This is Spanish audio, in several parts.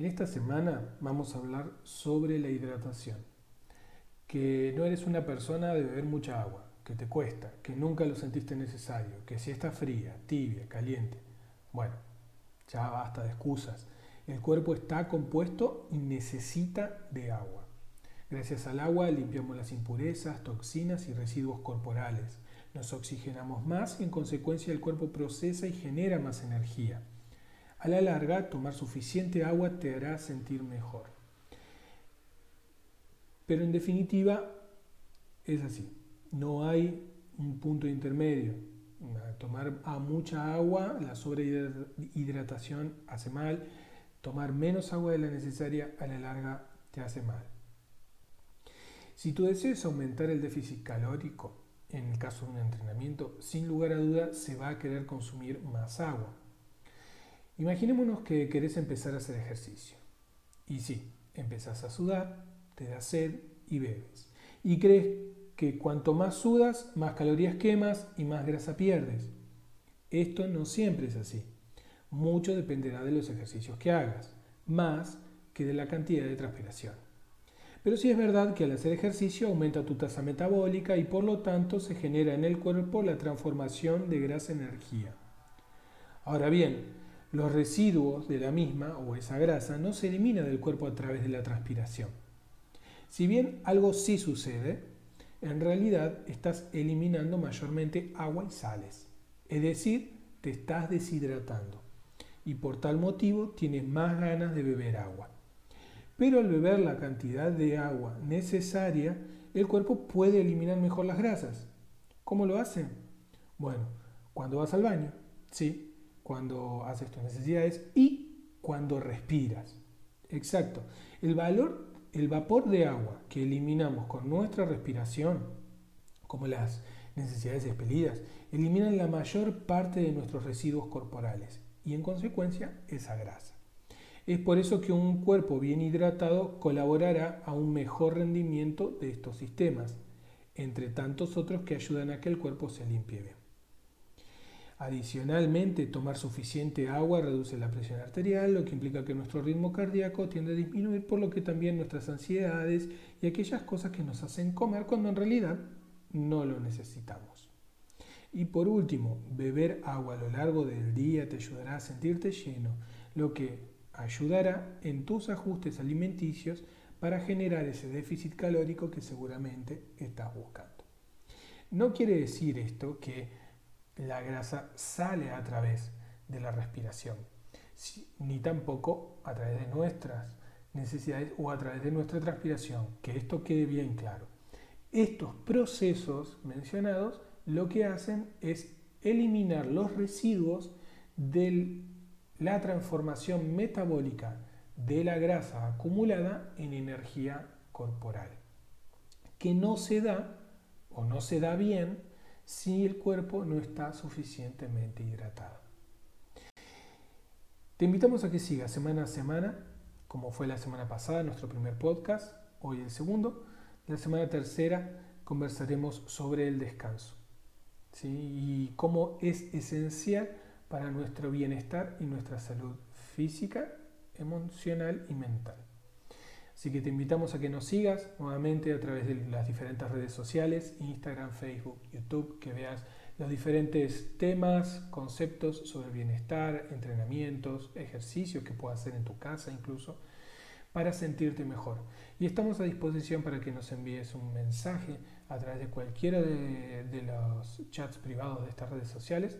En esta semana vamos a hablar sobre la hidratación. Que no eres una persona de beber mucha agua, que te cuesta, que nunca lo sentiste necesario, que si está fría, tibia, caliente. Bueno, ya basta de excusas. El cuerpo está compuesto y necesita de agua. Gracias al agua limpiamos las impurezas, toxinas y residuos corporales. Nos oxigenamos más y en consecuencia el cuerpo procesa y genera más energía. A la larga, tomar suficiente agua te hará sentir mejor. Pero en definitiva, es así. No hay un punto intermedio. Tomar a mucha agua, la sobrehidratación hace mal. Tomar menos agua de la necesaria a la larga te hace mal. Si tú deseas aumentar el déficit calórico, en el caso de un entrenamiento, sin lugar a duda se va a querer consumir más agua. Imaginémonos que querés empezar a hacer ejercicio. Y sí, empezás a sudar, te da sed y bebes. Y crees que cuanto más sudas, más calorías quemas y más grasa pierdes. Esto no siempre es así. Mucho dependerá de los ejercicios que hagas, más que de la cantidad de transpiración. Pero sí es verdad que al hacer ejercicio aumenta tu tasa metabólica y por lo tanto se genera en el cuerpo la transformación de grasa en energía. Ahora bien, los residuos de la misma o esa grasa no se elimina del cuerpo a través de la transpiración. Si bien algo sí sucede, en realidad estás eliminando mayormente agua y sales. Es decir, te estás deshidratando y por tal motivo tienes más ganas de beber agua. Pero al beber la cantidad de agua necesaria, el cuerpo puede eliminar mejor las grasas. ¿Cómo lo hace? Bueno, cuando vas al baño, sí, cuando haces tus necesidades y cuando respiras. Exacto. El valor, el vapor de agua que eliminamos con nuestra respiración, como las necesidades expelidas, eliminan la mayor parte de nuestros residuos corporales y en consecuencia esa grasa. Es por eso que un cuerpo bien hidratado colaborará a un mejor rendimiento de estos sistemas, entre tantos otros que ayudan a que el cuerpo se limpie bien. Adicionalmente, tomar suficiente agua reduce la presión arterial, lo que implica que nuestro ritmo cardíaco tiende a disminuir, por lo que también nuestras ansiedades y aquellas cosas que nos hacen comer cuando en realidad no lo necesitamos. Y por último, beber agua a lo largo del día te ayudará a sentirte lleno, lo que ayudará en tus ajustes alimenticios para generar ese déficit calórico que seguramente estás buscando. No quiere decir esto que la grasa sale a través de la respiración, ni tampoco a través de nuestras necesidades o a través de nuestra transpiración, que esto quede bien claro. Estos procesos mencionados lo que hacen es eliminar los residuos de la transformación metabólica de la grasa acumulada en energía corporal, que no se da o no se da bien si el cuerpo no está suficientemente hidratado. Te invitamos a que sigas semana a semana, como fue la semana pasada, nuestro primer podcast, hoy el segundo. La semana tercera conversaremos sobre el descanso y cómo es esencial para nuestro bienestar y nuestra salud física, emocional y mental. Así que te invitamos a que nos sigas nuevamente a través de las diferentes redes sociales, Instagram, Facebook, YouTube, que veas los diferentes temas, conceptos sobre bienestar, entrenamientos, ejercicios que puedas hacer en tu casa incluso, para sentirte mejor. Y estamos a disposición para que nos envíes un mensaje a través de cualquiera de, de los chats privados de estas redes sociales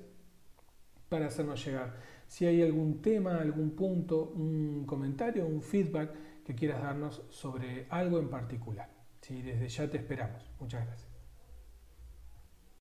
para hacernos llegar si hay algún tema, algún punto, un comentario, un feedback quieras darnos sobre algo en particular. ¿sí? Desde ya te esperamos. Muchas gracias.